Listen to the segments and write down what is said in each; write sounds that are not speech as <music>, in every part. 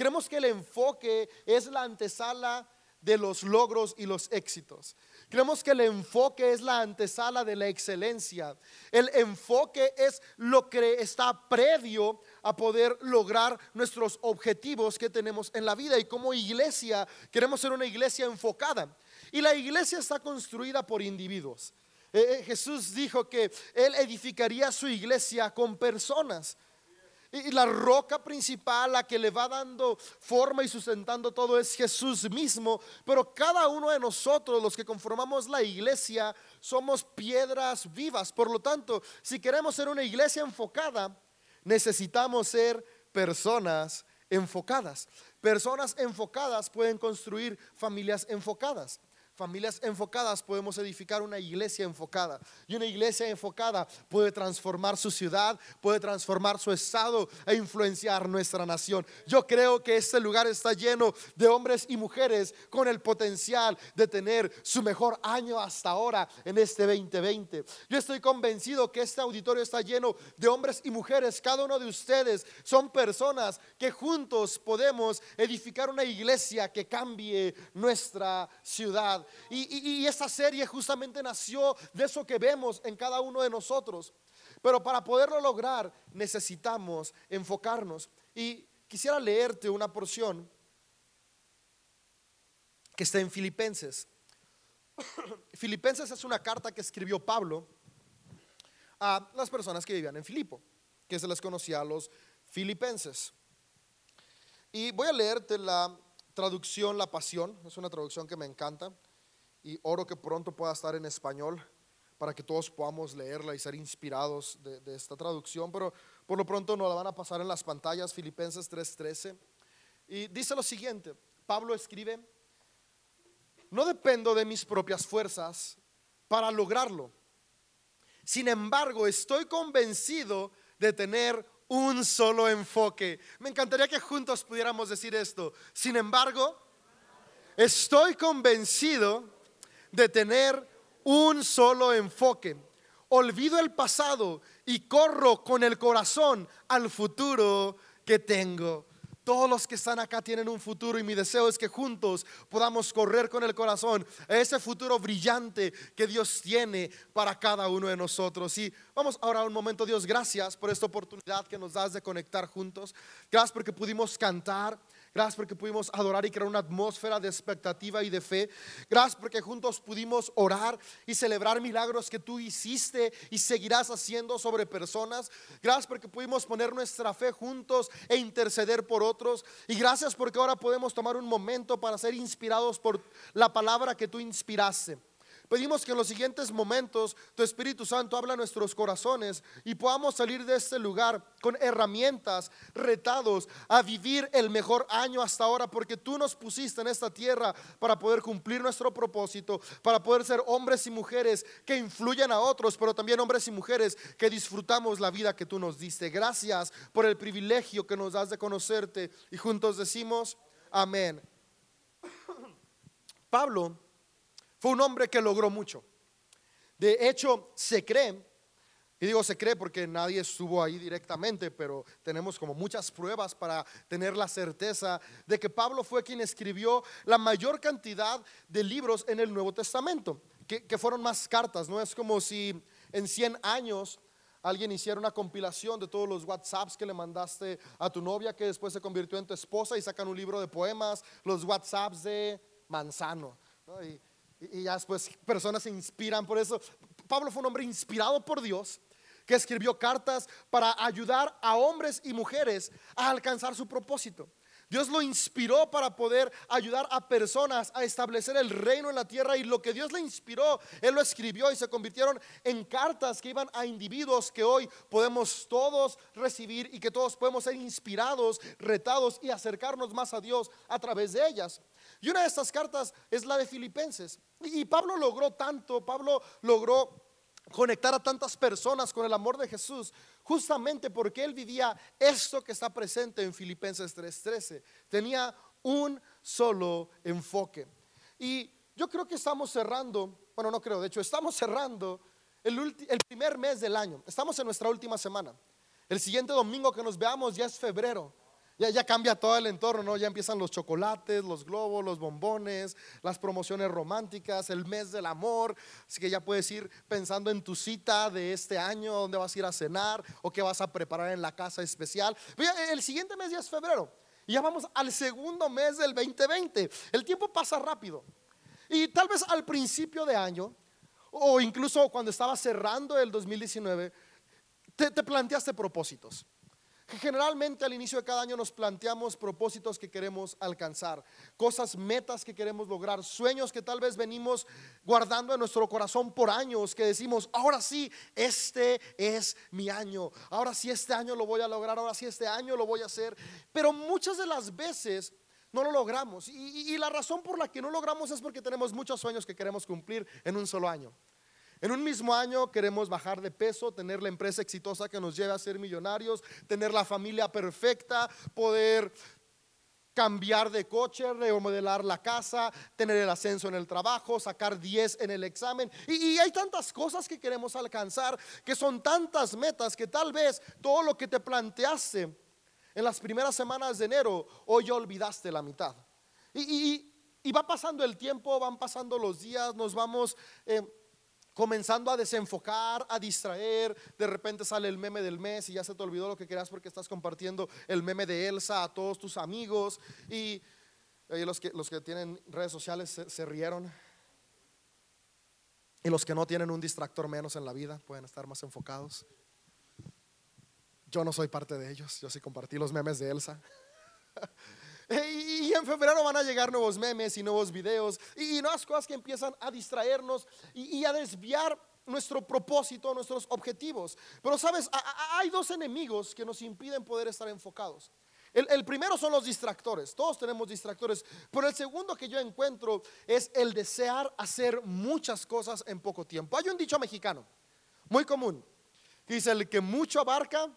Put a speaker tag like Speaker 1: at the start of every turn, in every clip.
Speaker 1: Creemos que el enfoque es la antesala de los logros y los éxitos. Creemos que el enfoque es la antesala de la excelencia. El enfoque es lo que está previo a poder lograr nuestros objetivos que tenemos en la vida. Y como iglesia queremos ser una iglesia enfocada. Y la iglesia está construida por individuos. Eh, eh, Jesús dijo que Él edificaría su iglesia con personas. Y la roca principal, la que le va dando forma y sustentando todo es Jesús mismo. Pero cada uno de nosotros, los que conformamos la iglesia, somos piedras vivas. Por lo tanto, si queremos ser una iglesia enfocada, necesitamos ser personas enfocadas. Personas enfocadas pueden construir familias enfocadas familias enfocadas podemos edificar una iglesia enfocada. Y una iglesia enfocada puede transformar su ciudad, puede transformar su estado e influenciar nuestra nación. Yo creo que este lugar está lleno de hombres y mujeres con el potencial de tener su mejor año hasta ahora en este 2020. Yo estoy convencido que este auditorio está lleno de hombres y mujeres. Cada uno de ustedes son personas que juntos podemos edificar una iglesia que cambie nuestra ciudad. Y, esta serie justamente nació de eso que vemos en cada uno de nosotros. Pero para poderlo lograr necesitamos enfocarnos. Y quisiera leerte una porción que está en Filipenses. <coughs> Filipenses es una carta que escribió Pablo a las personas que vivían en Filipo, que se les conocía a los filipenses. Y voy a leerte la traducción La Pasión, es una traducción que me encanta y oro que pronto pueda estar en español para que todos podamos leerla y ser inspirados de, esta traducción, pero por lo pronto nos la van a pasar en las pantallas, Filipenses 3:13. Y dice lo siguiente, Pablo escribe, no dependo de mis propias fuerzas para lograrlo. Sin embargo, estoy convencido de tener un solo enfoque. Me encantaría que juntos pudiéramos decir esto. Sin embargo, estoy convencido de tener un solo enfoque. Olvido el pasado y corro con el corazón al futuro que tengo. Todos los que están acá tienen un futuro y mi deseo es que juntos podamos correr con el corazón a ese futuro brillante que Dios tiene para cada uno de nosotros. Y vamos ahora un momento, Dios, gracias por esta oportunidad que nos das de conectar juntos. Gracias porque pudimos cantar. Gracias porque pudimos adorar y crear una atmósfera de expectativa y de fe. Gracias porque juntos pudimos orar y celebrar milagros que tú hiciste y seguirás haciendo sobre personas. Gracias porque pudimos poner nuestra fe juntos e interceder por otros. Y gracias porque ahora podemos tomar un momento para ser inspirados por la palabra que tú inspiraste. Pedimos que en los siguientes momentos tu Espíritu Santo habla a nuestros corazones y podamos salir de este lugar con herramientas, retados a vivir el mejor año hasta ahora, porque tú nos pusiste en esta tierra para poder cumplir nuestro propósito, para poder ser hombres y mujeres que influyen a otros, pero también hombres y mujeres que disfrutamos la vida que tú nos diste. Gracias por el privilegio que nos das de conocerte y juntos decimos amén. Pablo fue un hombre que logró mucho. De hecho, se cree, y digo se cree porque nadie estuvo ahí directamente, pero tenemos como muchas pruebas para tener la certeza de que Pablo fue quien escribió la mayor cantidad de libros en el Nuevo Testamento, que, fueron más cartas, ¿no? Es como si en 100 años alguien hiciera una compilación de todos los WhatsApps que le mandaste a tu novia, que después se convirtió en tu esposa y sacan un libro de poemas, los WhatsApps de Manzano. ¿no? Y, ya después personas se inspiran por eso. Pablo fue un hombre inspirado por Dios que escribió cartas para ayudar a hombres y mujeres a alcanzar su propósito. Dios lo inspiró para poder ayudar a personas a establecer el reino en la tierra y lo que Dios le inspiró, Él lo escribió y se convirtieron en cartas que iban a individuos que hoy podemos todos recibir y que todos podemos ser inspirados, retados y acercarnos más a Dios a través de ellas. Y una de estas cartas es la de Filipenses. Y Pablo logró tanto, Pablo logró conectar a tantas personas con el amor de Jesús, justamente porque él vivía esto que está presente en Filipenses 3:13. Tenía un solo enfoque. Y yo creo que estamos cerrando, bueno, no creo, de hecho, estamos cerrando el, el primer mes del año. Estamos en nuestra última semana. El siguiente domingo que nos veamos ya es febrero. Ya, ya cambia todo el entorno, ¿no? Ya empiezan los chocolates, los globos, los bombones, las promociones románticas, el mes del amor. Así que ya puedes ir pensando en tu cita de este año, dónde vas a ir a cenar o qué vas a preparar en la casa especial. el siguiente mes ya es febrero. Y ya vamos al segundo mes del 2020. El tiempo pasa rápido. Y tal vez al principio de año, o incluso cuando estaba cerrando el 2019, te, te planteaste propósitos. Generalmente al inicio de cada año nos planteamos propósitos que queremos alcanzar, cosas, metas que queremos lograr, sueños que tal vez venimos guardando en nuestro corazón por años, que decimos, ahora sí, este es mi año, ahora sí este año lo voy a lograr, ahora sí este año lo voy a hacer. Pero muchas de las veces no lo logramos. Y, y la razón por la que no logramos es porque tenemos muchos sueños que queremos cumplir en un solo año. En un mismo año queremos bajar de peso, tener la empresa exitosa que nos lleve a ser millonarios, tener la familia perfecta, poder cambiar de coche, remodelar la casa, tener el ascenso en el trabajo, sacar 10 en el examen. Y, hay tantas cosas que queremos alcanzar, que son tantas metas que tal vez todo lo que te planteaste en las primeras semanas de enero, hoy ya olvidaste la mitad. Y, y, va pasando el tiempo, van pasando los días, nos vamos... Eh, comenzando a desenfocar, a distraer, de repente sale el meme del mes y ya se te olvidó lo que querías porque estás compartiendo el meme de Elsa a todos tus amigos y, los, que, los que tienen redes sociales se, se rieron y los que no tienen un distractor menos en la vida pueden estar más enfocados. Yo no soy parte de ellos, yo sí compartí los memes de Elsa. <laughs> Y en febrero van a llegar nuevos memes y nuevos videos y nuevas cosas que empiezan a distraernos y, a desviar nuestro propósito, nuestros objetivos. Pero sabes, hay dos enemigos que nos impiden poder estar enfocados. El, el, primero son los distractores, todos tenemos distractores, pero el segundo que yo encuentro es el desear hacer muchas cosas en poco tiempo. Hay un dicho mexicano muy común que dice, el que mucho abarca,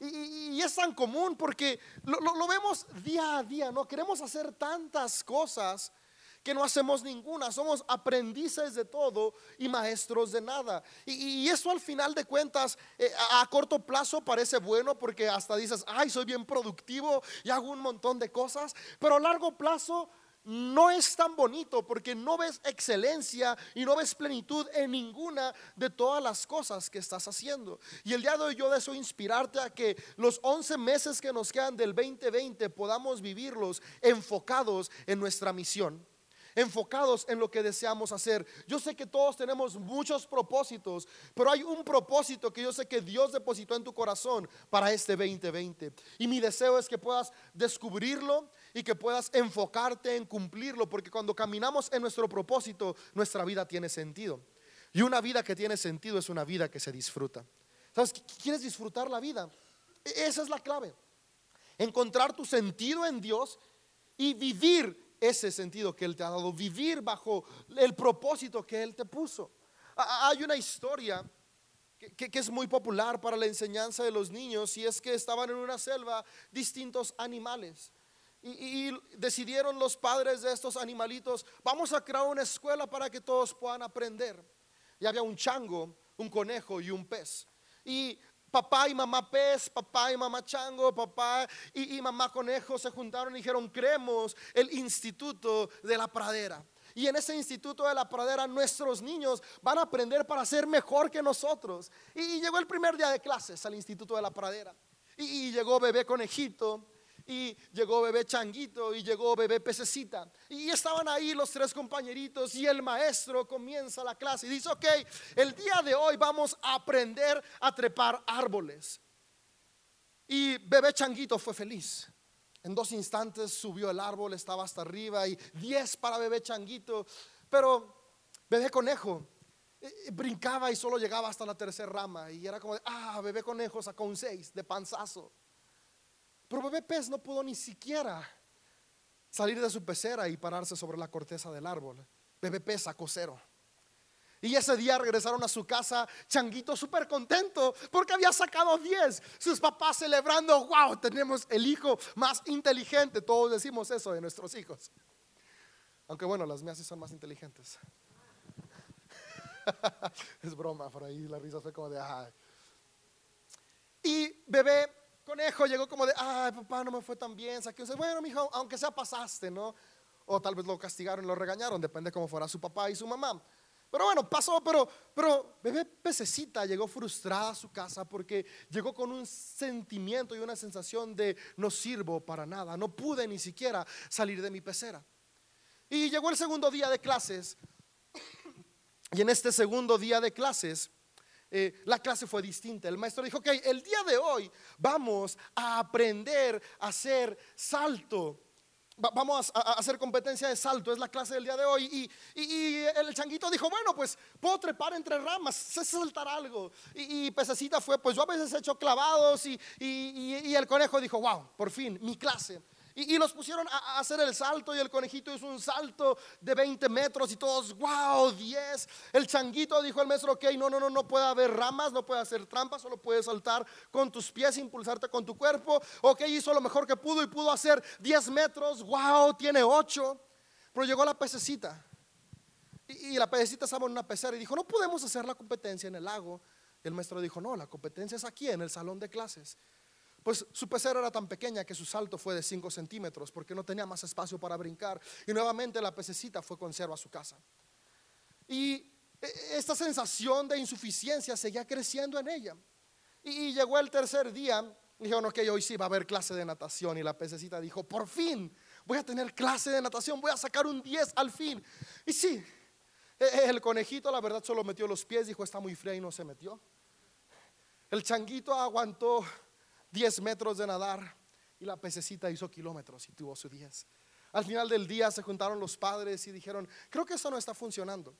Speaker 1: y, es tan común porque lo, vemos día a día, ¿no? Queremos hacer tantas cosas que no hacemos ninguna, somos aprendices de todo y maestros de nada. Y, eso al final de cuentas, eh, a, corto plazo parece bueno porque hasta dices, ay, soy bien productivo y hago un montón de cosas, pero a largo plazo no es tan bonito porque no ves excelencia y no ves plenitud en ninguna de todas las cosas que estás haciendo. Y el día de hoy yo deseo inspirarte a que los 11 meses que nos quedan del 2020 podamos vivirlos enfocados en nuestra misión enfocados en lo que deseamos hacer. Yo sé que todos tenemos muchos propósitos, pero hay un propósito que yo sé que Dios depositó en tu corazón para este 2020. Y mi deseo es que puedas descubrirlo y que puedas enfocarte en cumplirlo, porque cuando caminamos en nuestro propósito, nuestra vida tiene sentido. Y una vida que tiene sentido es una vida que se disfruta. ¿Sabes? ¿Quieres disfrutar la vida? E-, esa es la clave. Encontrar tu sentido en Dios y vivir ese sentido que Él te ha dado, vivir bajo el propósito que Él te puso. Hay una historia que, es muy popular para la enseñanza de los niños y es que estaban en una selva distintos animales. Y, y, decidieron los padres de estos animalitos, vamos a crear una escuela para que todos puedan aprender. Y había un chango, un conejo y un pez. Y papá y mamá pez, papá y mamá chango, papá y, mamá conejo se juntaron y dijeron, creemos el instituto de la pradera. Y en ese instituto de la pradera nuestros niños van a aprender para ser mejor que nosotros. Y, llegó el primer día de clases al instituto de la pradera. y llegó bebé conejito y llegó bebé changuito y llegó bebé pececita. Y estaban ahí los tres compañeritos y el maestro comienza la clase y dice, ok, el día de hoy vamos a aprender a trepar árboles. Y bebé changuito fue feliz. En dos instantes subió el árbol, estaba hasta arriba y diez para bebé changuito. Pero bebé conejo eh, eh, brincaba y solo llegaba hasta la tercera rama. Y era como, ah, bebé conejo sacó un seis de panzazo. Pero bebé pez no pudo ni siquiera salir de su pecera y pararse sobre la corteza del árbol. Bebé pez sacó cero. Y ese día regresaron a su casa, Changuito súper contento porque había sacado 10. Sus papás celebrando, wow, tenemos el hijo más inteligente. Todos decimos eso de nuestros hijos. Aunque bueno, las mías sí son más inteligentes. <laughs> es broma, por ahí la risa fue como de, ay. Y bebé conejo llegó como de, ay, papá, no me fue tan bien, saqué un Bueno, mijo, aunque sea pasaste, ¿no? O tal vez lo castigaron, lo regañaron, depende cómo fuera su papá y su mamá. Pero bueno, pasó, pero, pero bebé pececita llegó frustrada a su casa porque llegó con un sentimiento y una sensación de no sirvo para nada, no pude ni siquiera salir de mi pecera. Y llegó el segundo día de clases y en este segundo día de clases eh, la clase fue distinta. El maestro dijo, ok, el día de hoy vamos a aprender a hacer salto vamos a, hacer competencia de salto, es la clase del día de hoy. Y, el changuito dijo, bueno, pues puedo trepar entre ramas, sé saltar algo. Y, Pececita fue, pues yo a veces he hecho clavados y el conejo dijo, wow, por fin, mi clase. Y, los pusieron a, hacer el salto y el conejito hizo un salto de 20 metros y todos, wow, 10. El changuito dijo el maestro, ok, no, no, no, no puede haber ramas, no puede hacer trampas, solo puedes saltar con tus pies, impulsarte con tu cuerpo. Ok, hizo lo mejor que pudo y pudo hacer 10 metros, wow, tiene 8. Pero llegó la pececita. Y, y la pececita estaba en una pecera y dijo, no podemos hacer la competencia en el lago. Y el maestro dijo, no, la competencia es aquí, en el salón de clases. Pues su pecera era tan pequeña que su salto fue de 5 centímetros porque no tenía más espacio para brincar. Y nuevamente la pececita fue conserva a su casa. Y e, esta sensación de insuficiencia seguía creciendo en ella. Y llegó el tercer día, dijeron, ok, hoy sí va a haber clase de natación. Y la pececita dijo, por fin voy a tener clase de natación, voy a sacar un 10 al fin. Y sí, e, e, el conejito la verdad solo metió los pies, dijo, está muy fría y no se metió. El changuito aguantó 10 metros de nadar y la pececita hizo kilómetros y tuvo su 10. Al final del día se juntaron los padres y dijeron, creo que eso no está funcionando.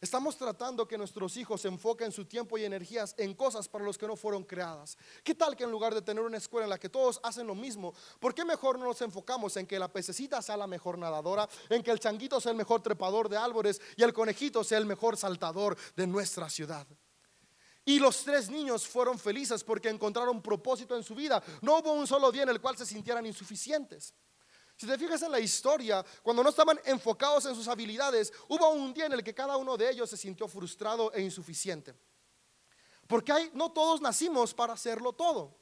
Speaker 1: Estamos tratando que nuestros hijos se enfoquen su tiempo y energías en cosas para los que no fueron creadas. ¿Qué tal que en lugar de tener una escuela en la que todos hacen lo mismo, ¿por qué mejor no nos enfocamos en que la pececita sea la mejor nadadora, en que el changuito sea el mejor trepador de árboles y el conejito sea el mejor saltador de nuestra ciudad? Y los tres niños fueron felices porque encontraron propósito en su vida. No hubo un solo día en el cual se sintieran insuficientes. Si te fijas en la historia, cuando no estaban enfocados en sus habilidades, hubo un día en el que cada uno de ellos se sintió frustrado e insuficiente. Porque hay, no todos nacimos para hacerlo todo.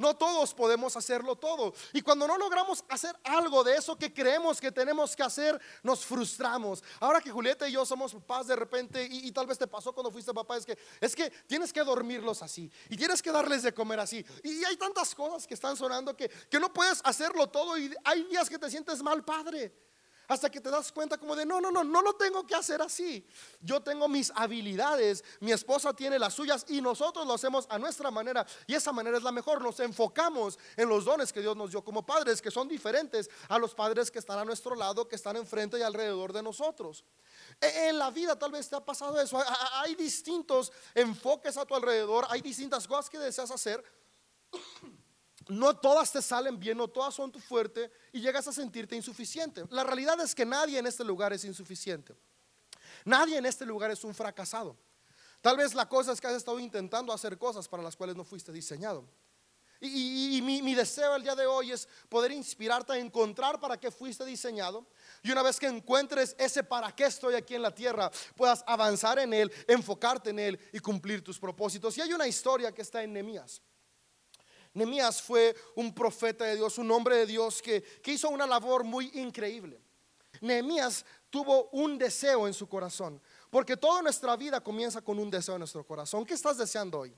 Speaker 1: No todos podemos hacerlo todo. Y cuando no logramos hacer algo de eso que creemos que tenemos que hacer, nos frustramos. Ahora que Julieta y yo somos papás de repente, y, tal vez te pasó cuando fuiste papá, es que, es que tienes que dormirlos así. Y tienes que darles de comer así. Y hay tantas cosas que están sonando que, que no puedes hacerlo todo. Y hay días que te sientes mal padre hasta que te das cuenta como de, no, no, no, no lo tengo que hacer así. Yo tengo mis habilidades, mi esposa tiene las suyas y nosotros lo hacemos a nuestra manera y esa manera es la mejor. Nos enfocamos en los dones que Dios nos dio como padres, que son diferentes a los padres que están a nuestro lado, que están enfrente y alrededor de nosotros. E, en la vida tal vez te ha pasado eso. Hay distintos enfoques a tu alrededor, hay distintas cosas que deseas hacer <coughs> no todas te salen bien, no todas son tu fuerte y llegas a sentirte insuficiente. La realidad es que nadie en este lugar es insuficiente. Nadie en este lugar es un fracasado. Tal vez la cosa es que has estado intentando hacer cosas para las cuales no fuiste diseñado. Y, mi, mi, deseo el día de hoy es poder inspirarte a encontrar para qué fuiste diseñado. Y una vez que encuentres ese para qué estoy aquí en la tierra, puedas avanzar en él, enfocarte en él y cumplir tus propósitos. Y hay una historia que está en Nehemías. Nehemías fue un profeta de Dios, un hombre de Dios que, hizo una labor muy increíble. Nehemías tuvo un deseo en su corazón, porque toda nuestra vida comienza con un deseo en nuestro corazón. ¿Qué estás deseando hoy?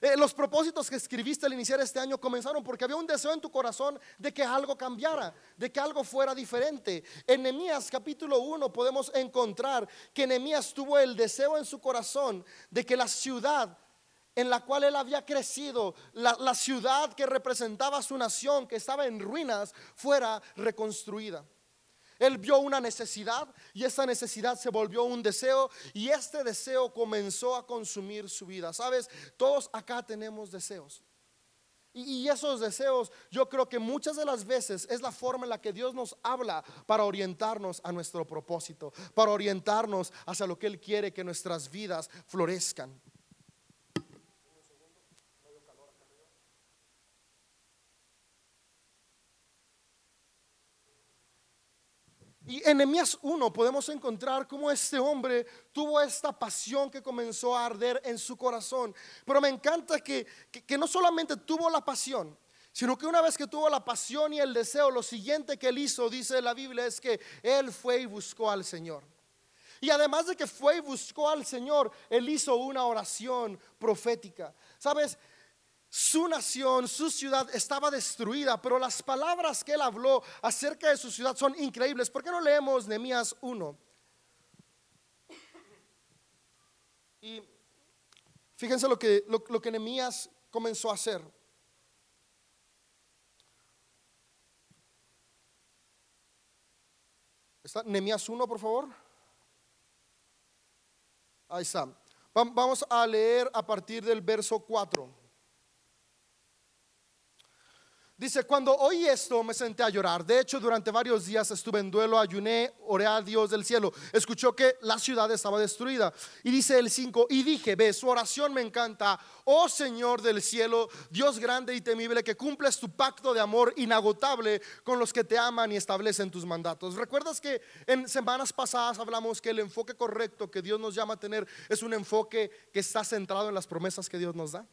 Speaker 1: Eh, los propósitos que escribiste al iniciar este año comenzaron porque había un deseo en tu corazón de que algo cambiara, de que algo fuera diferente. En Nehemías capítulo 1 podemos encontrar que Nehemías tuvo el deseo en su corazón de que la ciudad en la cual él había crecido, la, ciudad que representaba su nación, que estaba en ruinas, fuera reconstruida. Él vio una necesidad y esa necesidad se volvió un deseo y este deseo comenzó a consumir su vida. Sabes, todos acá tenemos deseos. Y, esos deseos yo creo que muchas de las veces es la forma en la que Dios nos habla para orientarnos a nuestro propósito, para orientarnos hacia lo que Él quiere que nuestras vidas florezcan. Y en Nehemías 1 podemos encontrar cómo este hombre tuvo esta pasión que comenzó a arder en su corazón. Pero me encanta que, que, no solamente tuvo la pasión, sino que una vez que tuvo la pasión y el deseo, lo siguiente que él hizo, dice la Biblia, es que él fue y buscó al Señor. Y además de que fue y buscó al Señor, él hizo una oración profética. ¿Sabes? Su nación, su ciudad estaba destruida, pero las palabras que él habló acerca de su ciudad son increíbles. ¿Por qué no leemos Nehemías 1? Y fíjense lo que, lo, que Nehemías comenzó a hacer. ¿Está Nehemías 1, por favor? Ahí está. Vamos a leer a partir del verso 4. Dice, cuando oí esto me senté a llorar. De hecho, durante varios días estuve en duelo, ayuné, oré a Dios del cielo. Escuchó que la ciudad estaba destruida. Y dice el 5, y dije, ve, su oración me encanta. Oh Señor del cielo, Dios grande y temible, que cumples tu pacto de amor inagotable con los que te aman y establecen tus mandatos. ¿Recuerdas que en semanas pasadas hablamos que el enfoque correcto que Dios nos llama a tener es un enfoque que está centrado en las promesas que Dios nos da?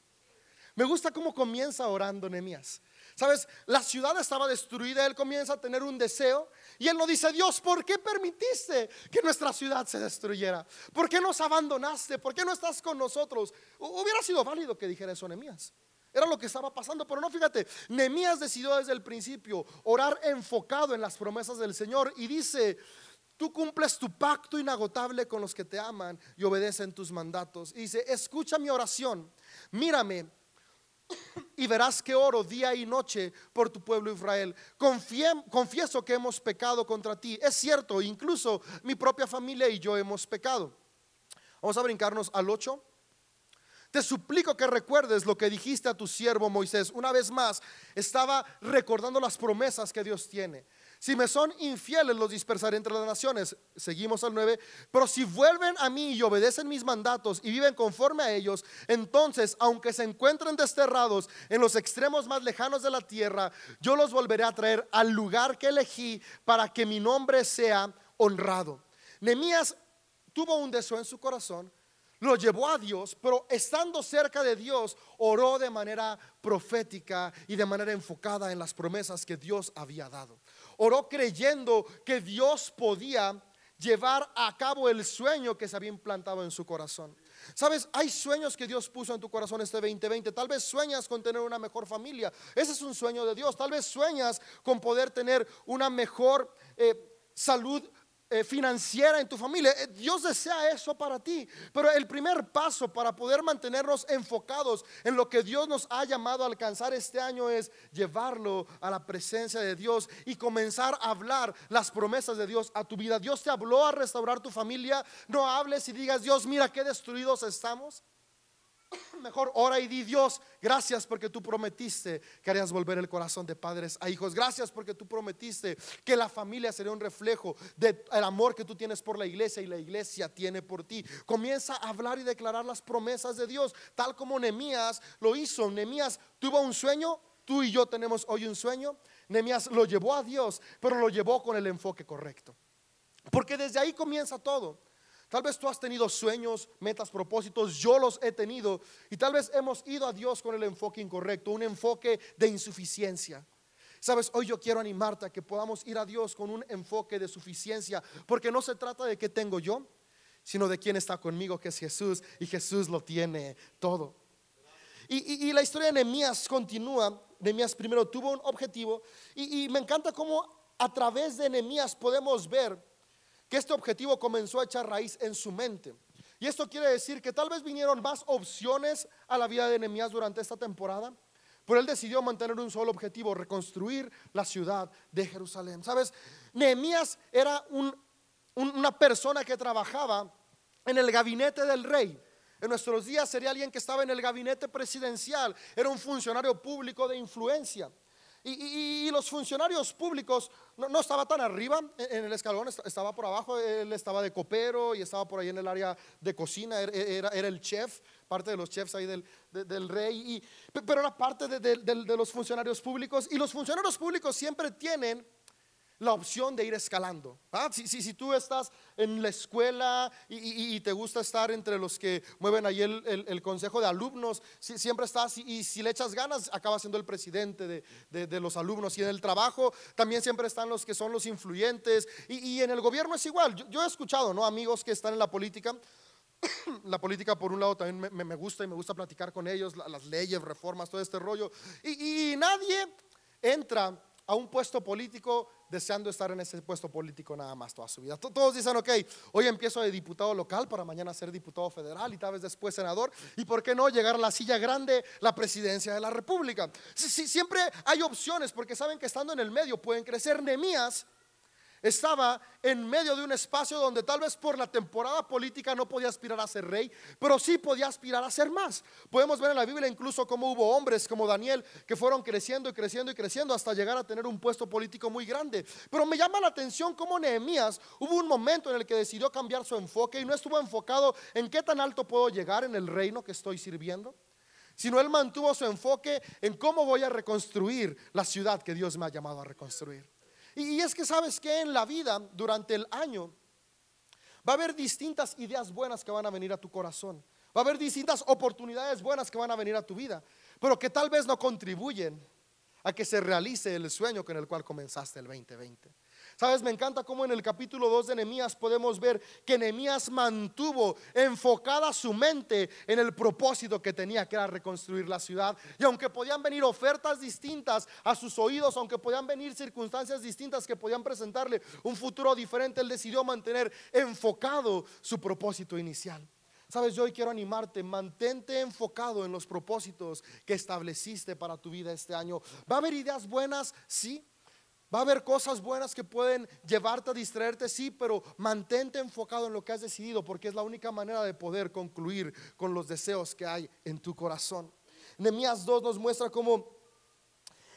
Speaker 1: Me gusta cómo comienza orando Nehemías. Sabes, la ciudad estaba destruida, él comienza a tener un deseo y él no dice, Dios, ¿por qué permitiste que nuestra ciudad se destruyera? ¿Por qué nos abandonaste? ¿Por qué no estás con nosotros? Hubiera sido válido que dijera eso Nehemías. Era lo que estaba pasando, pero no, fíjate, Nehemías decidió desde el principio orar enfocado en las promesas del Señor y dice, Tú cumples tu pacto inagotable con los que te aman y obedecen tus mandatos. Y dice, escucha mi oración, mírame <laughs> y verás que oro día y noche por tu pueblo Israel. confieso que hemos pecado contra ti. Es cierto, incluso mi propia familia y yo hemos pecado. Vamos a brincarnos al 8. Te suplico que recuerdes lo que dijiste a tu siervo Moisés. Una vez más, estaba recordando las promesas que Dios tiene. Si me son infieles, los dispersaré entre las naciones. Seguimos al 9. Pero si vuelven a mí y obedecen mis mandatos y viven conforme a ellos, entonces, aunque se encuentren desterrados en los extremos más lejanos de la tierra, yo los volveré a traer al lugar que elegí para que mi nombre sea honrado. Nemías tuvo un deseo en su corazón lo llevó a Dios, pero estando cerca de Dios, oró de manera profética y de manera enfocada en las promesas que Dios había dado. Oró creyendo que Dios podía llevar a cabo el sueño que se había implantado en su corazón. Sabes, hay sueños que Dios puso en tu corazón este 2020. Tal vez sueñas con tener una mejor familia. Ese es un sueño de Dios. Tal vez sueñas con poder tener una mejor eh, salud financiera en tu familia. Eh, Dios desea eso para ti. Pero el primer paso para poder mantenernos enfocados en lo que Dios nos ha llamado a alcanzar este año es llevarlo a la presencia de Dios y comenzar a hablar las promesas de Dios a tu vida. Dios te habló a restaurar tu familia. No hables y digas, Dios, mira qué destruidos estamos. <coughs> Mejor ora y di Dios, gracias porque tú prometiste que harías volver el corazón de padres a hijos. Gracias porque tú prometiste que la familia sería un reflejo del amor que tú tienes por la iglesia y la iglesia tiene por ti. Comienza a hablar y declarar las promesas de Dios, tal como Nemías lo hizo. Nemías tuvo un sueño, tú y yo tenemos hoy un sueño. Nemías lo llevó a Dios, pero lo llevó con el enfoque correcto. Porque desde ahí comienza todo. Tal vez tú has tenido sueños, metas, propósitos, yo los he tenido y tal vez hemos ido a Dios con el enfoque incorrecto, un enfoque de insuficiencia. Sabes, hoy yo quiero animarte a que podamos ir a Dios con un enfoque de suficiencia, porque no se trata de qué tengo yo, sino de quién está conmigo, que es Jesús, y Jesús lo tiene todo. Y, la historia de Nehemías continúa. Nehemías primero tuvo un objetivo, y, y me encanta cómo a través de Nehemías podemos ver que este objetivo comenzó a echar raíz en su mente. Y esto quiere decir que tal vez vinieron más opciones a la vida de Nehemías durante esta temporada, pero él decidió mantener un solo objetivo, reconstruir la ciudad de Jerusalén. ¿Sabes? Nehemías era una persona que trabajaba en el gabinete del rey. En nuestros días sería alguien que estaba en el gabinete presidencial, era un funcionario público de influencia. Y, los funcionarios públicos no, no, estaba tan arriba en el escalón, estaba por abajo, él estaba de copero y estaba por ahí en el área de cocina, er, era, era el chef, parte de los chefs ahí del, del rey, y, pero era parte de, de los funcionarios públicos. Y los funcionarios públicos siempre tienen la opción de ir escalando. Si, tú estás en la escuela y, te gusta estar entre los que mueven ahí el, consejo de alumnos, si, siempre estás y, si le echas ganas, acabas siendo el presidente de, los alumnos. Y en el trabajo también siempre están los que son los influyentes. Y, en el gobierno es igual. Yo, he escuchado, ¿no? Amigos que están en la política. <clears throat> la política por un lado también me, gusta y me gusta platicar con ellos, las leyes, reformas, todo este rollo. y nadie entra a un puesto político deseando estar en ese puesto político nada más toda su vida. Todos dicen, ok, hoy empiezo de diputado local para mañana ser diputado federal y tal vez después senador. ¿Y por qué no llegar a la silla grande, la presidencia de la República? Si, siempre hay opciones porque saben que estando en el medio pueden crecer. Nemías estaba en medio de un espacio donde tal vez por la temporada política no podía aspirar a ser rey, pero sí podía aspirar a ser más. Podemos ver en la Biblia incluso cómo hubo hombres como Daniel que fueron creciendo y creciendo y creciendo hasta llegar a tener un puesto político muy grande. Pero me llama la atención cómo Nehemías hubo un momento en el que decidió cambiar su enfoque y no estuvo enfocado en qué tan alto puedo llegar en el reino que estoy sirviendo sino él mantuvo su enfoque en cómo voy a reconstruir la ciudad que Dios me ha llamado a reconstruir. Y, es que sabes que en la vida, durante el año, va a haber distintas ideas buenas que van a venir a tu corazón. Va a haber distintas oportunidades buenas que van a venir a tu vida, pero que tal vez no contribuyen a que se realice el sueño con el cual comenzaste el 2020. Sabes, me encanta cómo en el capítulo 2 de Nehemías podemos ver que Nehemías mantuvo enfocada su mente en el propósito que tenía, que era reconstruir la ciudad. Y aunque podían venir ofertas distintas a sus oídos, aunque podían venir circunstancias distintas que podían presentarle un futuro diferente, él decidió mantener enfocado su propósito inicial. Sabes, yo hoy quiero animarte, mantente enfocado en los propósitos que estableciste para tu vida este año. ¿Va a haber ideas buenas? Sí. Va a haber cosas buenas que pueden llevarte a distraerte, sí, pero mantente enfocado en lo que has decidido, porque es la única manera de poder concluir con los deseos que hay en tu corazón. Nehemías 2 nos muestra cómo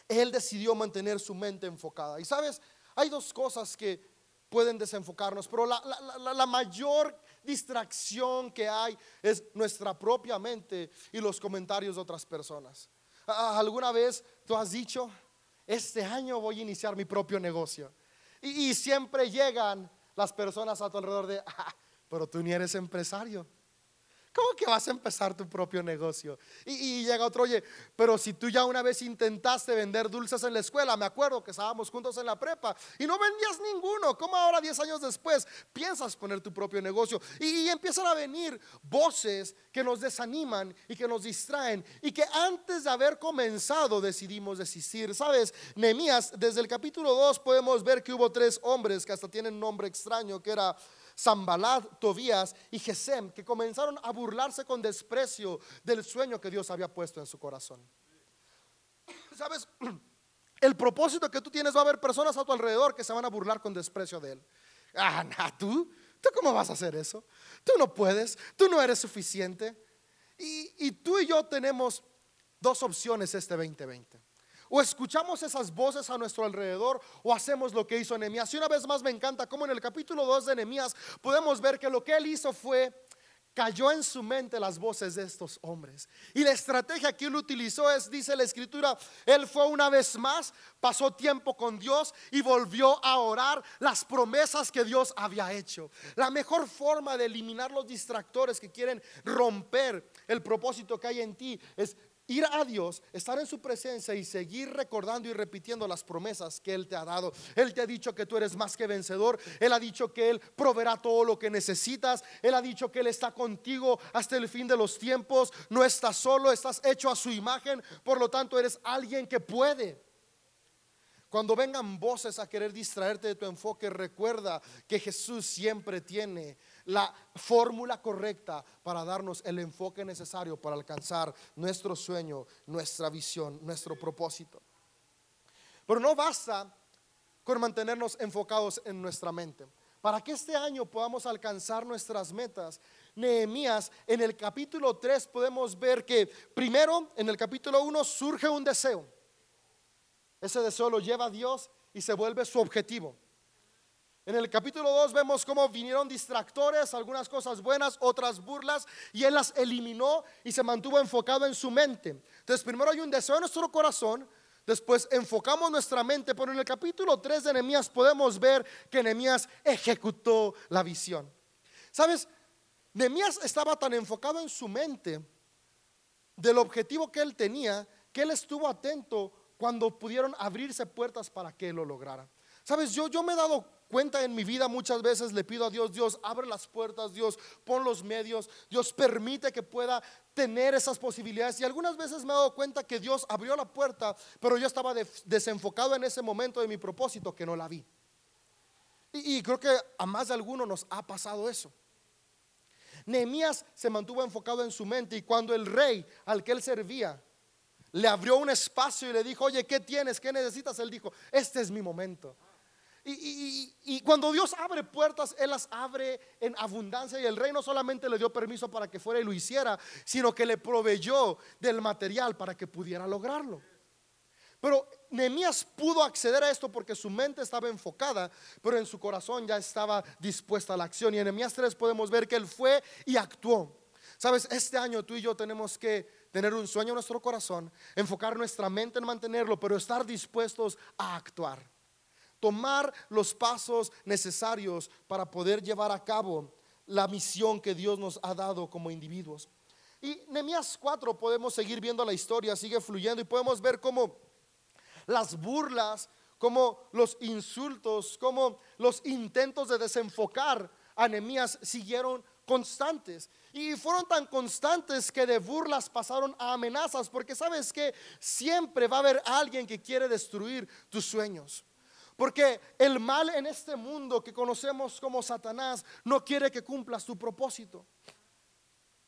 Speaker 1: él decidió mantener su mente enfocada. Y sabes, hay dos cosas que pueden desenfocarnos, pero la, la mayor distracción que hay es nuestra propia mente y los comentarios de otras personas. ¿Alguna vez tú has dicho, este año voy a iniciar mi propio negocio. Y, siempre llegan las personas a tu alrededor de, ah, pero tú ni eres empresario. ¿Cómo que vas a empezar tu propio negocio? Y, llega otro, oye, pero si tú ya una vez intentaste vender dulces en la escuela, me acuerdo que estábamos juntos en la prepa y no vendías ninguno, ¿cómo ahora 10 años después piensas poner tu propio negocio? Y, y empiezan a venir voces que nos desaniman y que nos distraen y que antes de haber comenzado decidimos desistir. ¿Sabes? Nehemías, desde el capítulo 2 podemos ver que hubo tres hombres que hasta tienen nombre extraño, que era Zambalat, Tobías y Gesem, que comenzaron a burlarse con desprecio del sueño que Dios había puesto en su corazón. ¿Sabes? <clears throat> El propósito que tú tienes va a haber personas a tu alrededor que se van a burlar con desprecio de él. Ah, tú, ¿tú cómo vas a hacer eso? Tú no puedes, tú no eres suficiente. Y, y tú y yo tenemos dos opciones este 2020. O escuchamos esas voces a nuestro alrededor o hacemos lo que hizo Nehemías. Y una vez más me encanta cómo en el capítulo 2 de Nehemías podemos ver que lo que él hizo fue cayó en su mente las voces de estos hombres. Y la estrategia que él utilizó es, dice la escritura, él fue una vez más, pasó tiempo con Dios y volvió a orar las promesas que Dios había hecho. La mejor forma de eliminar los distractores que quieren romper el propósito que hay en ti es ir a Dios, estar en su presencia y seguir recordando y repitiendo las promesas que Él te ha dado. Él te ha dicho que tú eres más que vencedor. Él ha dicho que Él proveerá todo lo que necesitas. Él ha dicho que Él está contigo hasta el fin de los tiempos. No estás solo, estás hecho a su imagen. Por lo tanto, eres alguien que puede. Cuando vengan voces a querer distraerte de tu enfoque, recuerda que Jesús siempre tiene la fórmula correcta para darnos el enfoque necesario para alcanzar nuestro sueño, nuestra visión, nuestro propósito. Pero no basta con mantenernos enfocados en nuestra mente. Para que este año podamos alcanzar nuestras metas, Nehemías en el capítulo 3 podemos ver que primero en el capítulo 1 surge un deseo. Ese deseo lo lleva a Dios y se vuelve su objetivo. En el capítulo 2 vemos cómo vinieron distractores, algunas cosas buenas, otras burlas, y Él las eliminó y se mantuvo enfocado en su mente. Entonces, primero hay un deseo en nuestro corazón, Después enfocamos nuestra mente, pero en el capítulo 3 de Nehemías podemos ver que Nehemías ejecutó la visión. ¿Sabes? Nehemías estaba tan enfocado en su mente del objetivo que él tenía que él estuvo atento cuando pudieron abrirse puertas para que él lo lograra. Sabes, yo, yo me he dado cuenta en mi vida muchas veces, le pido a Dios, Dios, abre las puertas, Dios, pon los medios, Dios permite que pueda tener esas posibilidades. Y algunas veces me he dado cuenta que Dios abrió la puerta, pero yo estaba desenfocado en ese momento de mi propósito que no la vi. Y, y creo que a más de alguno nos ha pasado eso. Nehemías se mantuvo enfocado en su mente y cuando el rey al que él servía le abrió un espacio y le dijo, oye, ¿qué tienes? ¿Qué necesitas? Él dijo, este es mi momento. Y, cuando Dios abre puertas, Él las abre en abundancia. Y el rey no solamente le dio permiso para que fuera y lo hiciera, sino que le proveyó del material para que pudiera lograrlo. Pero Nehemías pudo acceder a esto porque su mente estaba enfocada, pero en su corazón ya estaba dispuesta a la acción. Y en Nehemías 3 podemos ver que él fue y actuó. Sabes, este año tú y yo tenemos que tener un sueño en nuestro corazón, enfocar nuestra mente en mantenerlo, pero estar dispuestos a actuar tomar los pasos necesarios para poder llevar a cabo la misión que Dios nos ha dado como individuos. Y Nehemías 4 podemos seguir viendo la historia, sigue fluyendo y podemos ver cómo las burlas, como los insultos, como los intentos de desenfocar a Nehemías siguieron constantes. Y fueron tan constantes que de burlas pasaron a amenazas, porque sabes que siempre va a haber alguien que quiere destruir tus sueños. Porque el mal en este mundo que conocemos como Satanás no quiere que cumplas tu propósito.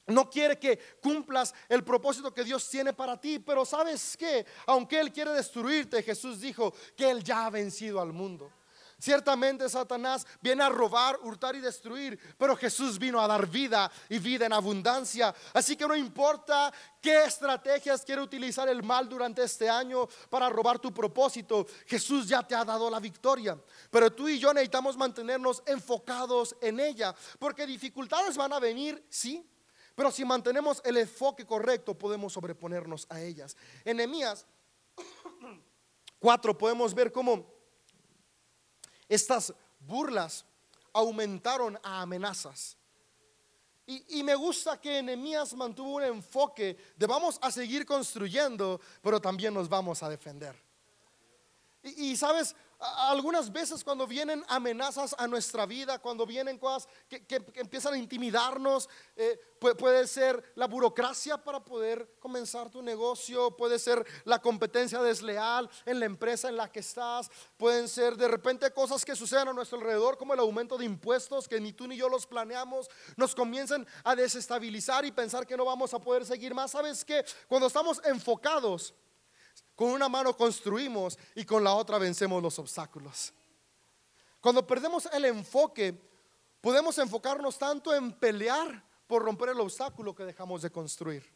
Speaker 1: No quiere que cumplas el propósito que Dios tiene para ti. Pero sabes que, aunque Él quiere destruirte, Jesús dijo que Él ya ha vencido al mundo. Ciertamente Satanás viene a robar, hurtar y destruir, pero Jesús vino a dar vida y vida en abundancia. Así que no importa qué estrategias quiere utilizar el mal durante este año para robar tu propósito, Jesús ya te ha dado la victoria. Pero tú y yo necesitamos mantenernos enfocados en ella, porque dificultades van a venir, sí, pero si mantenemos el enfoque correcto podemos sobreponernos a ellas. En Nehemías 4 podemos ver cómo estas burlas aumentaron a amenazas. Y, me gusta que Nehemías mantuvo un enfoque de vamos a seguir construyendo, pero también nos vamos a defender. y sabes, algunas veces cuando vienen amenazas a nuestra vida, cuando vienen cosas que, empiezan a intimidarnos, eh, puede, ser la burocracia para poder comenzar tu negocio, puede ser la competencia desleal en la empresa en la que estás, pueden ser de repente cosas que sucedan a nuestro alrededor, como el aumento de impuestos que ni tú ni yo los planeamos, nos comienzan a desestabilizar y pensar que no vamos a poder seguir más. ¿Sabes que Cuando estamos enfocados, con una mano construimos y con la otra vencemos los obstáculos. Cuando perdemos el enfoque, podemos enfocarnos tanto en pelear por romper el obstáculo que dejamos de construir.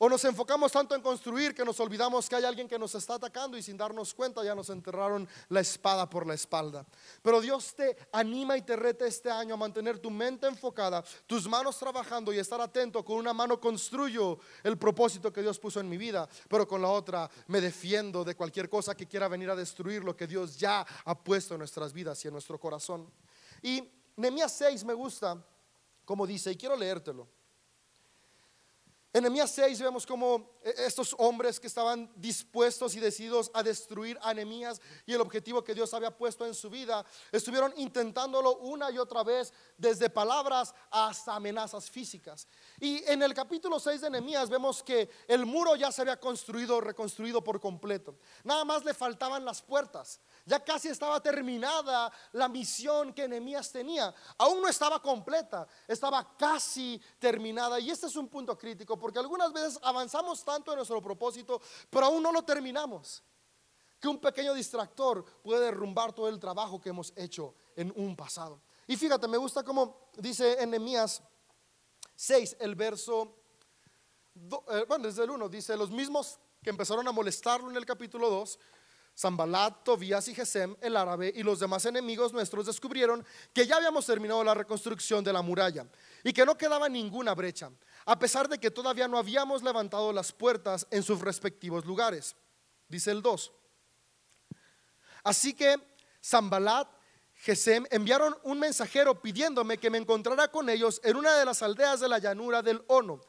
Speaker 1: O nos enfocamos tanto en construir que nos olvidamos que hay alguien que nos está atacando y sin darnos cuenta ya nos enterraron la espada por la espalda. Pero Dios te anima y te reta este año a mantener tu mente enfocada, tus manos trabajando y estar atento. Con una mano construyo el propósito que Dios puso en mi vida, pero con la otra me defiendo de cualquier cosa que quiera venir a destruir lo que Dios ya ha puesto en nuestras vidas y en nuestro corazón. Y Nehemías 6 me gusta, como dice, y quiero leértelo. En Nehemías 6 vemos como eh, estos hombres que estaban dispuestos y decididos a destruir a Nehemías y el objetivo que Dios había puesto en su vida, estuvieron intentándolo una y otra vez, desde palabras hasta amenazas físicas. Y en el capítulo 6 de Nehemías vemos que el muro ya se había construido, reconstruido por completo. Nada más le faltaban las puertas. Ya casi estaba terminada la misión que Nehemías tenía. Aún no estaba completa, estaba casi terminada. Y este es un punto crítico porque algunas veces avanzamos tanto en nuestro propósito, pero aún no lo terminamos. Que un pequeño distractor puede derrumbar todo el trabajo que hemos hecho en un pasado. Y fíjate, me gusta como dice Nehemías 6, el verso, eh, bueno, desde el 1, dice, los mismos que empezaron a molestarlo en el capítulo 2, Zambalat, Tobías y Gesem, el árabe, y los demás enemigos nuestros descubrieron que ya habíamos terminado la reconstrucción de la muralla y que no quedaba ninguna brecha, a pesar de que todavía no habíamos levantado las puertas en sus respectivos lugares. dice el 2. Así que Zambalat, Gesem enviaron un mensajero pidiéndome que me encontrara con ellos en una de las aldeas de la llanura del Ono.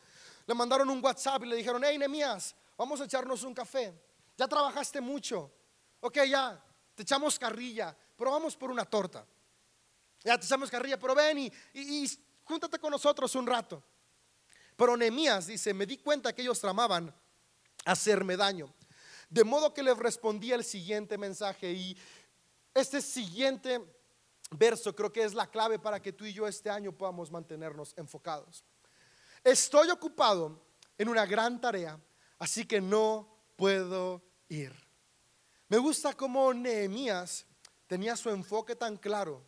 Speaker 1: Le mandaron un WhatsApp y le dijeron, hey Nemías, vamos a echarnos un café. Ya trabajaste mucho. Ok, ya, te echamos carrilla, pero vamos por una torta. Ya te echamos carrilla, pero ven y, júntate con nosotros un rato. Pero Nehemías dice, me di cuenta que ellos tramaban hacerme daño. De modo que les respondí el siguiente mensaje y este siguiente verso creo que es la clave para que tú y yo este año podamos mantenernos enfocados. Estoy ocupado en una gran tarea, así que no puedo ir. Me gusta cómo Nehemías tenía su enfoque tan claro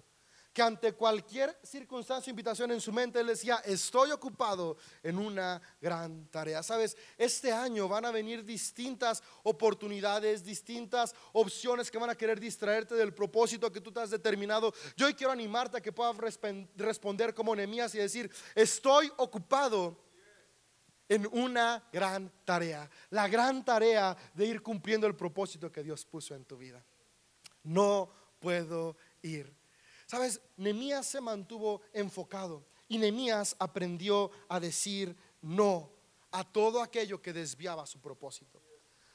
Speaker 1: que ante cualquier circunstancia o invitación en su mente, él decía, estoy ocupado en una gran tarea. Sabes, este año van a venir distintas oportunidades, distintas opciones que van a querer distraerte del propósito que tú te has determinado. Yo hoy quiero animarte a que puedas responder como Nehemías y decir, estoy ocupado en una gran tarea, la gran tarea de ir cumpliendo el propósito que Dios puso en tu vida. No puedo ir. Sabes, Nemías se mantuvo enfocado y Nemías aprendió a decir no a todo aquello que desviaba su propósito.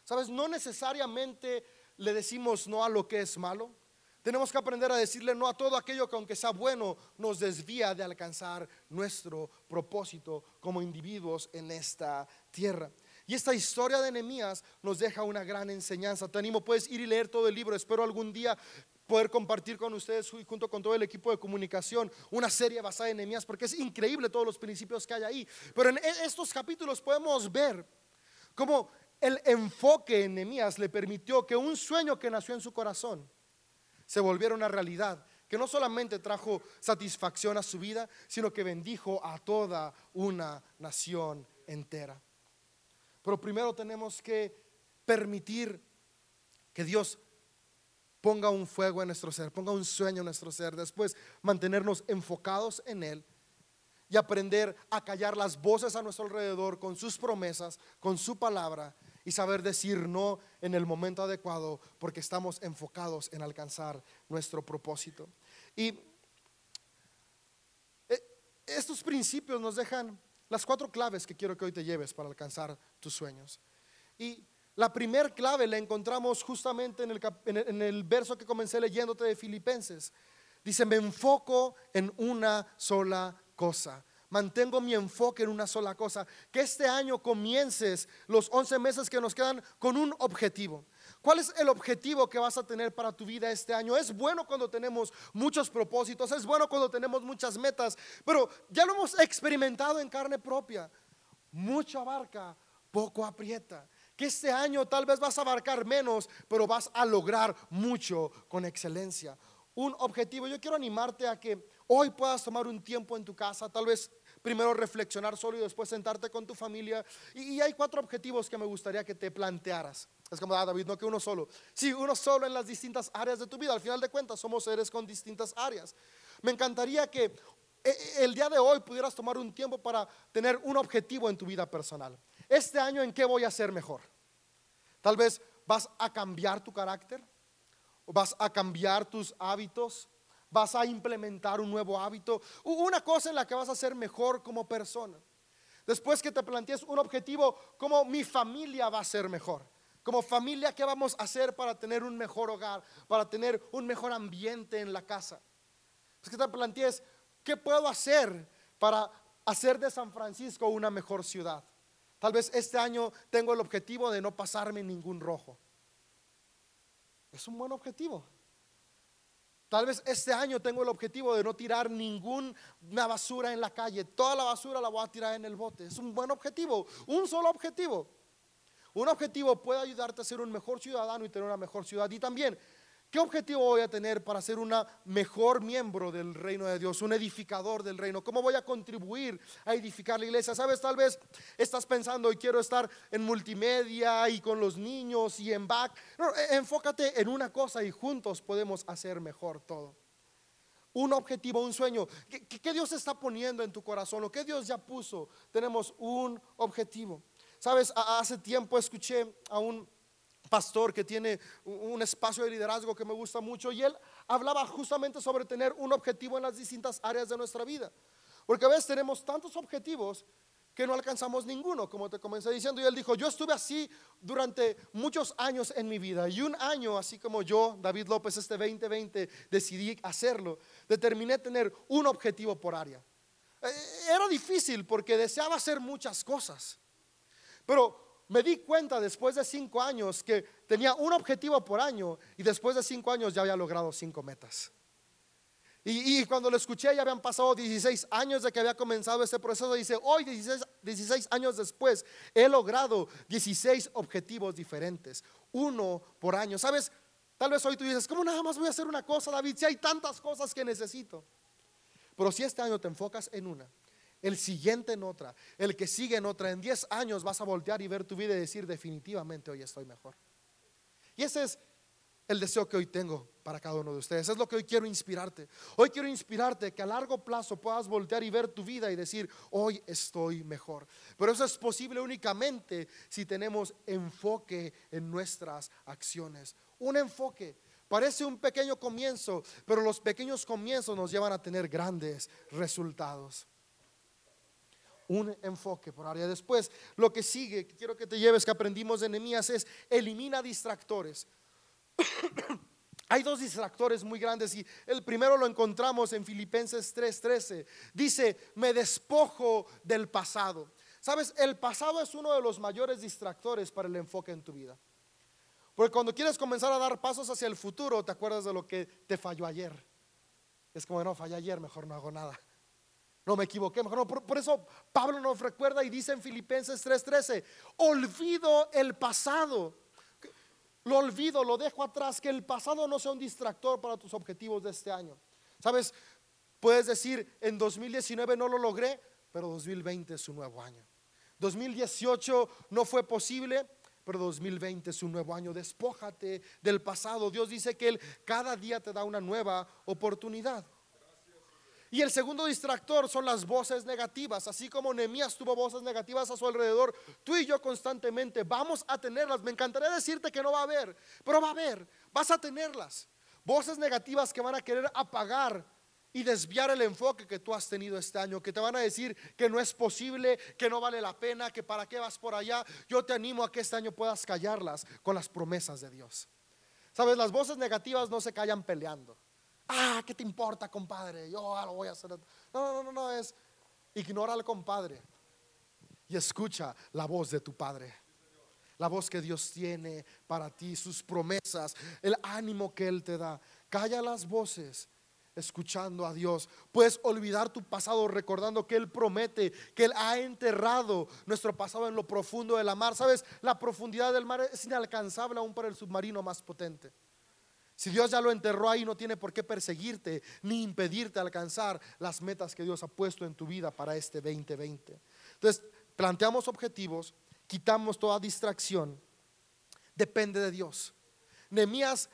Speaker 1: Sabes, no necesariamente le decimos no a lo que es malo. Tenemos que aprender a decirle no a todo aquello que aunque sea bueno nos desvía de alcanzar nuestro propósito como individuos en esta tierra. Y esta historia de Nehemías nos deja una gran enseñanza. Te animo, puedes ir y leer todo el libro. Espero algún día poder compartir con ustedes junto con todo el equipo de comunicación una serie basada en Nehemías porque es increíble todos los principios que hay ahí. Pero en e-, estos capítulos podemos ver cómo el enfoque en Nehemías le permitió que un sueño que nació en su corazón se volviera una realidad, que no solamente trajo satisfacción a su vida, sino que bendijo a toda una nación entera. Pero primero tenemos que permitir que Dios ponga un fuego en nuestro ser, ponga un sueño en nuestro ser. Después, mantenernos enfocados en Él y aprender a callar las voces a nuestro alrededor con sus promesas, con su palabra y saber decir no en el momento adecuado porque estamos enfocados en alcanzar nuestro propósito. Y eh, estos principios nos dejan las cuatro claves que quiero que hoy te lleves para alcanzar tus sueños. Y la primer clave la encontramos justamente en el, en el verso que comencé leyéndote de Filipenses. Dice, me enfoco en una sola cosa. Mantengo mi enfoque en una sola cosa. Que este año comiences los 11 meses que nos quedan con un objetivo. ¿Cuál es el objetivo que vas a tener para tu vida este año? Es bueno cuando tenemos muchos propósitos, es bueno cuando tenemos muchas metas, pero ya lo hemos experimentado en carne propia. Mucho abarca, poco aprieta que este año tal vez vas a abarcar menos, pero vas a lograr mucho con excelencia. Un objetivo, yo quiero animarte a que hoy puedas tomar un tiempo en tu casa, tal vez primero reflexionar solo y después sentarte con tu familia. Y, hay cuatro objetivos que me gustaría que te plantearas. Es como, ah, David, no que uno solo. Sí, uno solo en las distintas áreas de tu vida. Al final de cuentas, somos seres con distintas áreas. Me encantaría que eh, eh, el día de hoy pudieras tomar un tiempo para tener un objetivo en tu vida personal. Este año, ¿en qué voy a ser mejor? Tal vez vas a cambiar tu carácter, vas a cambiar tus hábitos, vas a implementar un nuevo hábito, una cosa en la que vas a ser mejor como persona. Después que te plantees un objetivo, como mi familia va a ser mejor. Como familia, ¿qué vamos a hacer para tener un mejor hogar, para tener un mejor ambiente en la casa? Es que te plantees, ¿qué puedo hacer para hacer de San Francisco una mejor ciudad? Tal vez este año tengo el objetivo de no pasarme ningún rojo. Es un buen objetivo. Tal vez este año tengo el objetivo de no tirar ninguna basura en la calle. Toda la basura la voy a tirar en el bote. Es un buen objetivo. Un solo objetivo. Un objetivo puede ayudarte a ser un mejor ciudadano y tener una mejor ciudad. Y también ¿Qué objetivo voy a tener para ser un mejor miembro del reino de Dios, un edificador del reino? ¿Cómo voy a contribuir a edificar la iglesia? Sabes, tal vez estás pensando y quiero estar en multimedia y con los niños y en back. No, e, enfócate en una cosa y juntos podemos hacer mejor todo. Un objetivo, un sueño. ¿Qué, Dios está poniendo en tu corazón? ¿O qué Dios ya puso? Tenemos un objetivo. Sabes, hace tiempo escuché a un pastor que tiene un espacio de liderazgo que me gusta mucho y él hablaba justamente sobre tener un objetivo en las distintas áreas de nuestra vida. Porque a veces tenemos tantos objetivos que no alcanzamos ninguno, como te comencé diciendo. Y él dijo, yo estuve así durante muchos años en mi vida. Y un año, así como yo, David López, este 2020, decidí hacerlo, determiné tener un objetivo por área. Eh, era difícil porque deseaba hacer muchas cosas. Pero me di cuenta después de cinco años que tenía un objetivo por año y después de cinco años ya había logrado cinco metas. Y, cuando lo escuché ya habían pasado 16 años de que había comenzado este proceso. Dice, hoy 16, 16 años después he logrado 16 objetivos diferentes, uno por año. ¿Sabes? Tal vez hoy tú dices, ¿cómo nada más voy a hacer una cosa, David? Si hay tantas cosas que necesito. Pero si este año te enfocas en una, el siguiente en otra, el que sigue en otra, en 10 años vas a voltear y ver tu vida y decir, definitivamente hoy estoy mejor. Y ese es el deseo que hoy tengo para cada uno de ustedes. Es lo que hoy quiero inspirarte. Hoy quiero inspirarte que a largo plazo puedas voltear y ver tu vida y decir, hoy estoy mejor. Pero eso es posible únicamente si tenemos enfoque en nuestras acciones. Un enfoque. Parece un pequeño comienzo, pero los pequeños comienzos nos llevan a tener grandes resultados un enfoque por área. Después, lo que sigue, quiero que te lleves, que aprendimos de Nehemías, es elimina distractores. <coughs> Hay dos distractores muy grandes y el primero lo encontramos en Filipenses 3:13. Dice, me despojo del pasado. Sabes, el pasado es uno de los mayores distractores para el enfoque en tu vida. Porque cuando quieres comenzar a dar pasos hacia el futuro, te acuerdas de lo que te falló ayer. Es como, no, fallé ayer, mejor no hago nada. No me equivoqué, mejor no. Por, por eso Pablo nos recuerda y dice en Filipenses 3:13, olvido el pasado lo olvido, lo dejo atrás, que el pasado no sea un distractor para tus objetivos de este año. Sabes, puedes decir, en 2019 no lo logré, pero 2020 es un nuevo año. 2018 no fue posible, pero 2020 es un nuevo año. Despójate del pasado. Dios dice que Él cada día te da una nueva oportunidad. Y el segundo distractor son las voces negativas. Así como Nehemías tuvo voces negativas a su alrededor, tú y yo constantemente vamos a tenerlas. Me encantaría decirte que no va a haber, pero va a haber, vas a tenerlas. Voces negativas que van a querer apagar y desviar el enfoque que tú has tenido este año, que te van a decir que no es posible, que no vale la pena, que para qué vas por allá. Yo te animo a que este año puedas callarlas con las promesas de Dios. Sabes, las voces negativas no se callan peleando. Ah, ¿qué te importa, compadre? Yo lo voy a hacer. No, no, no, no, es ignora al compadre y escucha la voz de tu padre. La voz que Dios tiene para ti, sus promesas, el ánimo que Él te da. Calla las voces escuchando a Dios. Puedes olvidar tu pasado recordando que Él promete, que Él ha enterrado nuestro pasado en lo profundo de la mar. Sabes, la profundidad del mar es inalcanzable aún para el submarino más potente. Si Dios ya lo enterró ahí, no tiene por qué perseguirte ni impedirte alcanzar las metas que Dios ha puesto en tu vida para este 2020. Entonces, planteamos objetivos, quitamos toda distracción, depende de Dios. Nehemías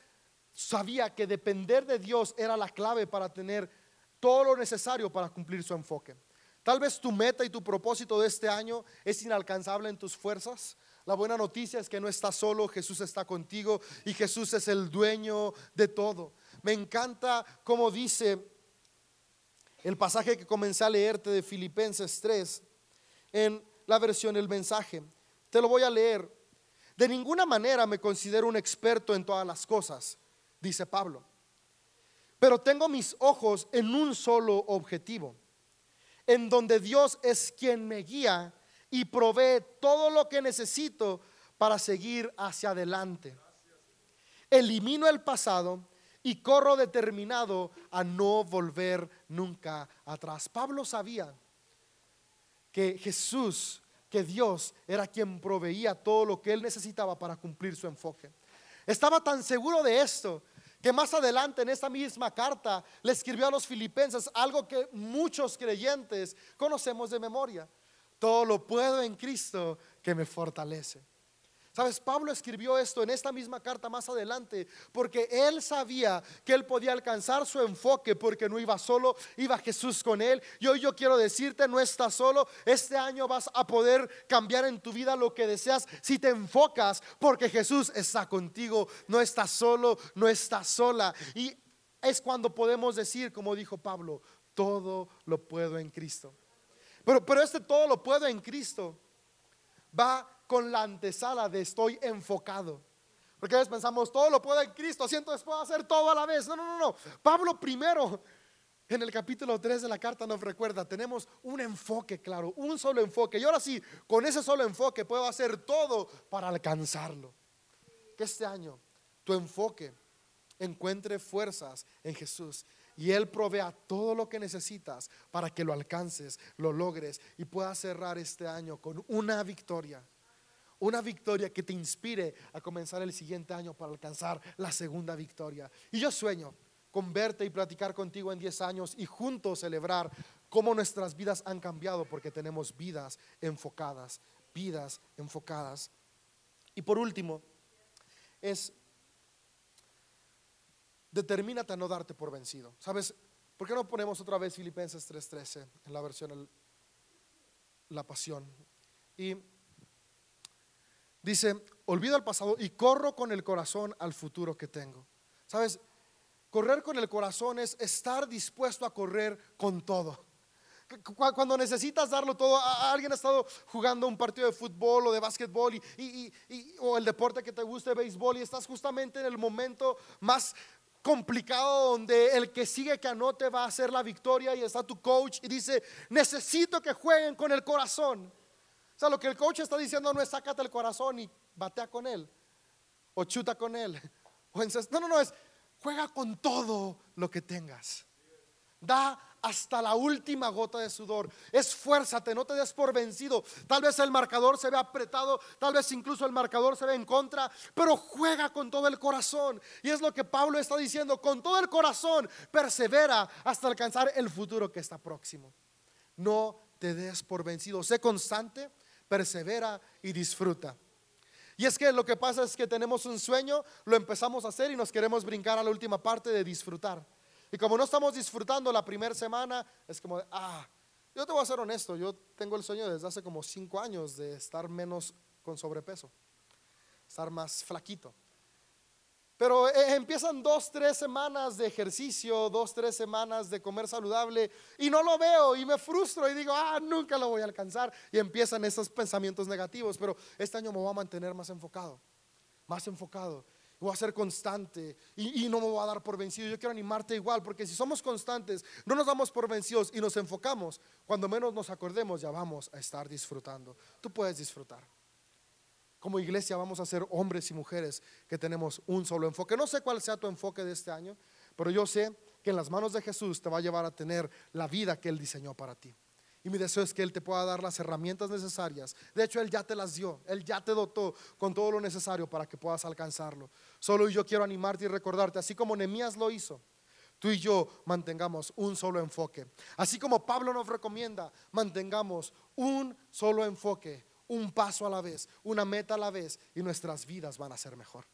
Speaker 1: sabía que depender de Dios era la clave para tener todo lo necesario para cumplir su enfoque. Tal vez tu meta y tu propósito de este año es inalcanzable en tus fuerzas, la buena noticia es que no estás solo, Jesús está contigo y Jesús es el dueño de todo. Me encanta como dice el pasaje que comencé a leerte de Filipenses 3 en la versión El mensaje. Te lo voy a leer. De ninguna manera me considero un experto en todas las cosas, dice Pablo. Pero tengo mis ojos en un solo objetivo, en donde Dios es quien me guía y provee todo lo que necesito para seguir hacia adelante. Elimino el pasado y corro determinado a no volver nunca atrás. Pablo sabía que Jesús, que Dios era quien proveía todo lo que él necesitaba para cumplir su enfoque. Estaba tan seguro de esto que más adelante en esta misma carta le escribió a los filipenses algo que muchos creyentes conocemos de memoria. Todo lo puedo en Cristo que me fortalece. Sabes, Pablo escribió esto en esta misma carta más adelante porque él sabía que él podía alcanzar su enfoque porque no iba solo, iba Jesús con él. Y hoy yo quiero decirte, no estás solo, este año vas a poder cambiar en tu vida lo que deseas si te enfocas porque Jesús está contigo, no estás solo, no estás sola. Y es cuando podemos decir, como dijo Pablo, todo lo puedo en Cristo. Pero, pero este todo lo puedo en Cristo va con la antesala de estoy enfocado. Porque a veces pensamos, todo lo puedo en Cristo, siento después hacer todo a la vez. No, no, no, no. Pablo primero, en el capítulo 3 de la carta nos recuerda, tenemos un enfoque claro, un solo enfoque. Y ahora sí, con ese solo enfoque puedo hacer todo para alcanzarlo. Que este año tu enfoque encuentre fuerzas en Jesús y Él provea todo lo que necesitas para que lo alcances, lo logres y puedas cerrar este año con una victoria. Una victoria que te inspire a comenzar el siguiente año para alcanzar la segunda victoria. Y yo sueño con verte y platicar contigo en 10 años y juntos celebrar cómo nuestras vidas han cambiado porque tenemos vidas enfocadas, vidas enfocadas. Y por último, es determínate a no darte por vencido. ¿Sabes? ¿Por qué no ponemos otra vez Filipenses 3:13 en la versión La Pasión? Y dice, olvido el pasado y corro con el corazón al futuro que tengo. ¿Sabes? Correr con el corazón es estar dispuesto a correr con todo. Cuando necesitas darlo todo, alguien ha estado jugando un partido de fútbol o de básquetbol y, o el deporte que te guste, béisbol, y estás justamente en el momento más complicado donde el que sigue que anote va a hacer la victoria y está tu coach y dice, necesito que jueguen con el corazón. O sea, lo que el coach está diciendo no es sácate el corazón y batea con él o chuta con él. O no, no, no, es juega con todo lo que tengas. Da hasta la última gota de sudor. Esfuérzate, no te des por vencido. Tal vez el marcador se ve apretado, tal vez incluso el marcador se ve en contra, pero juega con todo el corazón. Y es lo que Pablo está diciendo, con todo el corazón, persevera hasta alcanzar el futuro que está próximo. No te des por vencido, sé constante, persevera y disfruta. Y es que lo que pasa es que tenemos un sueño, lo empezamos a hacer y nos queremos brincar a la última parte de disfrutar. Y como no estamos disfrutando la primera semana, es como, de, ah, yo te voy a ser honesto, yo tengo el sueño desde hace como cinco años de estar menos con sobrepeso, estar más flaquito. Pero eh, empiezan dos, tres semanas de ejercicio, dos, tres semanas de comer saludable y no lo veo y me frustro y digo, ah, nunca lo voy a alcanzar. Y empiezan esos pensamientos negativos, pero este año me voy a mantener más enfocado, más enfocado voy a ser constante y, no me voy a dar por vencido. Yo quiero animarte igual, porque si somos constantes, no nos damos por vencidos y nos enfocamos, cuando menos nos acordemos ya vamos a estar disfrutando. Tú puedes disfrutar. Como iglesia vamos a ser hombres y mujeres que tenemos un solo enfoque. No sé cuál sea tu enfoque de este año, pero yo sé que en las manos de Jesús te va a llevar a tener la vida que Él diseñó para ti. Y mi deseo es que Él te pueda dar las herramientas necesarias. De hecho, Él ya te las dio. Él ya te dotó con todo lo necesario para que puedas alcanzarlo. Solo yo quiero animarte y recordarte, así como Nemías lo hizo, tú y yo mantengamos un solo enfoque. Así como Pablo nos recomienda, mantengamos un solo enfoque, un paso a la vez, una meta a la vez y nuestras vidas van a ser mejor.